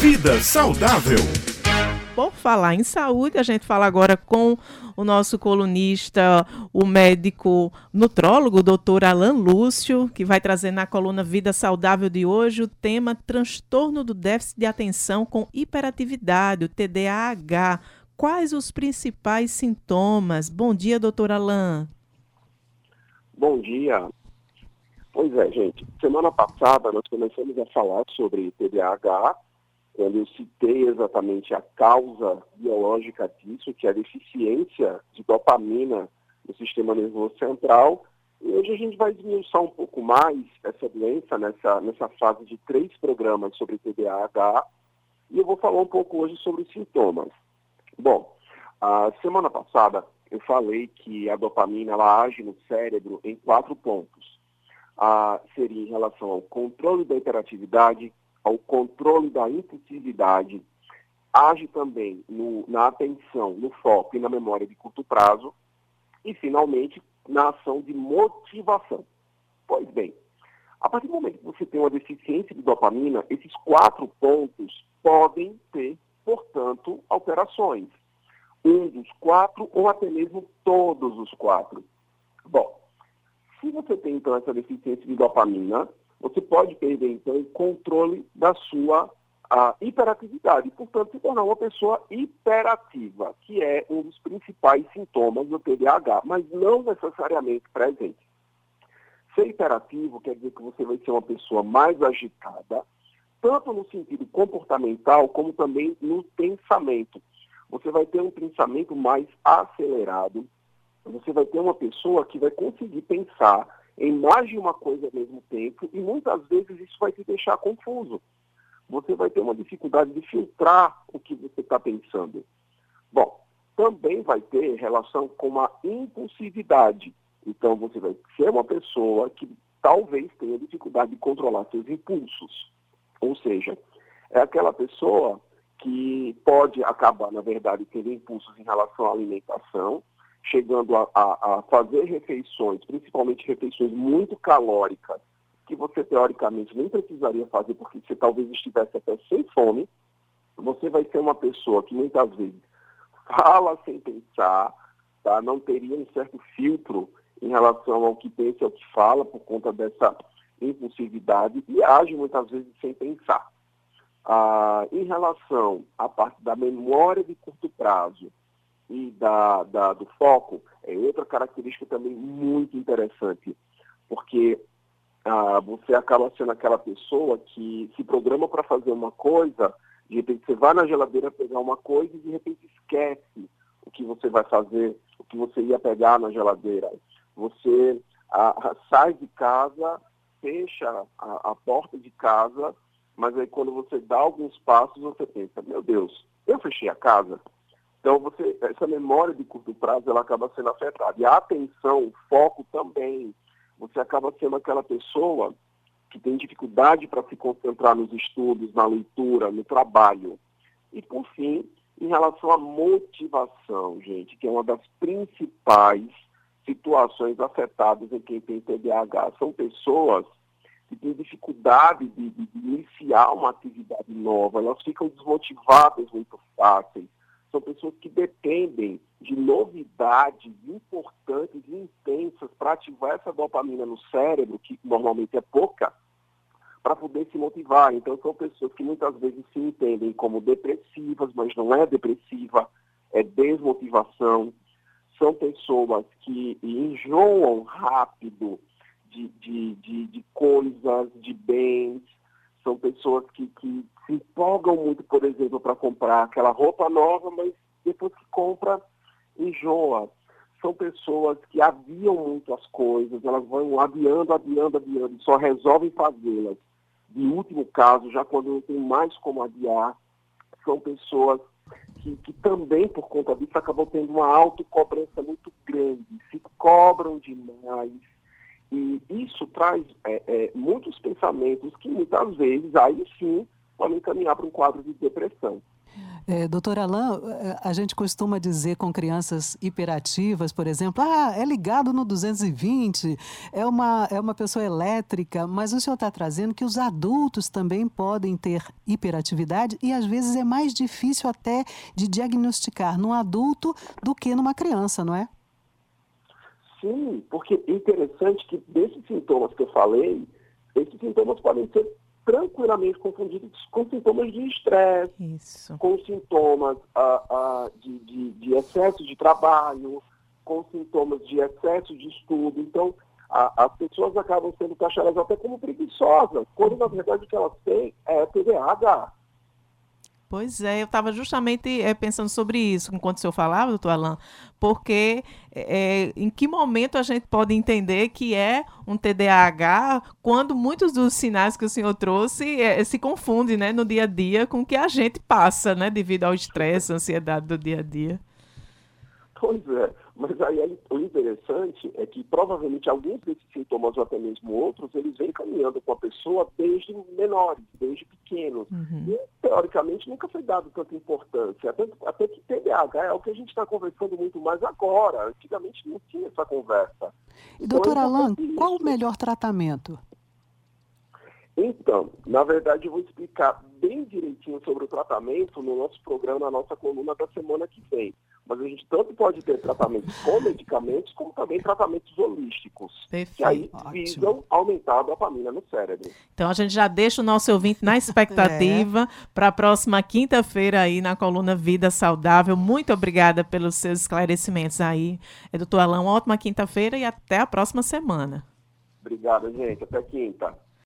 Vida saudável. Por falar em saúde, a gente fala agora com o nosso colunista, o médico nutrólogo, o doutor Alan Lúcio, que vai trazer na coluna Vida Saudável de hoje o tema transtorno do déficit de atenção com hiperatividade, o TDAH. Quais os principais sintomas? Bom dia, doutor Alan. Bom dia. Pois é, gente. Semana passada nós começamos a falar sobre TDAH, quando eu citei exatamente a causa biológica disso, que é a deficiência de dopamina no sistema nervoso central. E hoje a gente vai esmiuçar um pouco mais essa doença nessa, nessa fase de três programas sobre TDAH. E eu vou falar um pouco hoje sobre os sintomas. Bom, a semana passada eu falei que a dopamina ela age no cérebro em quatro pontos ah, seria em relação ao controle da hiperatividade, ao controle da impulsividade, age também no, na atenção, no foco e na memória de curto prazo, e finalmente na ação de motivação. Pois bem, a partir do momento que você tem uma deficiência de dopamina, esses quatro pontos podem ter, portanto, alterações. Um dos quatro ou até mesmo todos os quatro. Bom, se você tem, então, essa deficiência de dopamina, você pode perder, então, o controle da sua a hiperatividade e, portanto, se tornar uma pessoa hiperativa, que é um dos principais sintomas do TDAH, mas não necessariamente presente. Ser hiperativo quer dizer que você vai ser uma pessoa mais agitada, tanto no sentido comportamental, como também no pensamento. Você vai ter um pensamento mais acelerado, você vai ter uma pessoa que vai conseguir pensar em mais de uma coisa ao mesmo tempo e muitas vezes isso vai te deixar confuso. Você vai ter uma dificuldade de filtrar o que você está pensando. Bom, também vai ter relação com a impulsividade. Então você vai ser uma pessoa que talvez tenha dificuldade de controlar seus impulsos. Ou seja, é aquela pessoa que pode acabar, na verdade, tendo impulsos em relação à alimentação, chegando a, a, a fazer refeições, principalmente refeições muito calóricas, que você teoricamente nem precisaria fazer porque você talvez estivesse até sem fome, você vai ser uma pessoa que muitas vezes fala sem pensar, tá? não teria um certo filtro em relação ao que pensa e ao que fala por conta dessa impulsividade e age muitas vezes sem pensar. Ah, em relação à parte da memória de curto prazo, e da, da, do foco é outra característica também muito interessante, porque ah, você acaba sendo aquela pessoa que se programa para fazer uma coisa, de repente você vai na geladeira pegar uma coisa e de repente esquece o que você vai fazer, o que você ia pegar na geladeira. Você ah, sai de casa, fecha a, a porta de casa, mas aí quando você dá alguns passos, você pensa, meu Deus, eu fechei a casa, então, você, essa memória de curto prazo, ela acaba sendo afetada. E a atenção, o foco também. Você acaba sendo aquela pessoa que tem dificuldade para se concentrar nos estudos, na leitura, no trabalho. E, por fim, em relação à motivação, gente, que é uma das principais situações afetadas em quem tem TDAH. São pessoas que têm dificuldade de, de, iniciar uma atividade nova, elas ficam desmotivadas muito fáceis são pessoas que dependem de novidades importantes e intensas para ativar essa dopamina no cérebro, que normalmente é pouca, para poder se motivar. Então, são pessoas que muitas vezes se entendem como depressivas, mas não é depressiva, é desmotivação. São pessoas que enjoam rápido de, de, de, de coisas, de bens, são pessoas que, que se empolgam muito, por exemplo, para comprar aquela roupa nova, mas depois que compra, enjoa. São pessoas que adiam muito as coisas, elas vão adiando, adiando, adiando, e só resolvem fazê-las. De último caso, já quando não tem mais como adiar, são pessoas que, que, também, por conta disso, acabam tendo uma autocobrança muito grande, se cobram demais, e isso traz é, é, muitos pensamentos que muitas vezes, aí sim, podem caminhar para um quadro de depressão. É, doutor Alain, é, a gente costuma dizer com crianças hiperativas, por exemplo, ah, é ligado no 220, é uma, é uma pessoa elétrica, mas o senhor está trazendo que os adultos também podem ter hiperatividade e às vezes é mais difícil até de diagnosticar num adulto do que numa criança, não é? Sim, porque é interessante que desses sintomas que eu falei, esses sintomas podem ser tranquilamente confundidos com sintomas de estresse, com sintomas uh, uh, de, de, de, excesso de trabalho, com sintomas de excesso de estudo. Então, a, as pessoas acabam sendo taxadas até como preguiçosas, quando na verdade o que elas têm é TDAH. Pois é, eu estava justamente é, pensando sobre isso enquanto o senhor falava, doutor Alain, porque é, em que momento a gente pode entender que é um TDAH quando muitos dos sinais que o senhor trouxe é, se confundem né, no dia a dia com o que a gente passa, né, devido ao estresse, ansiedade do dia a dia. Pois é, mas aí o interessante é que provavelmente alguns desses sintomas, ou até mesmo outros, eles vêm caminhando com a pessoa desde menores, desde pequenos. Uhum. E, teoricamente, nunca foi dado tanta importância. Até, até que TDAH é o que a gente está conversando muito mais agora. Antigamente não tinha essa conversa. E, doutor então, Alan, qual o melhor tratamento? Então, na verdade, eu vou explicar bem direitinho sobre o tratamento no nosso programa, na nossa coluna da semana que vem. Mas a gente tanto pode ter tratamentos com medicamentos, como também tratamentos holísticos. Perfeito. Que aí visam aumentar a dopamina no cérebro. Então a gente já deixa o nosso ouvinte na expectativa é. para a próxima quinta-feira aí na coluna Vida Saudável. Muito obrigada pelos seus esclarecimentos aí, doutor Alain. Uma ótima quinta-feira e até a próxima semana. Obrigado, gente. Até quinta.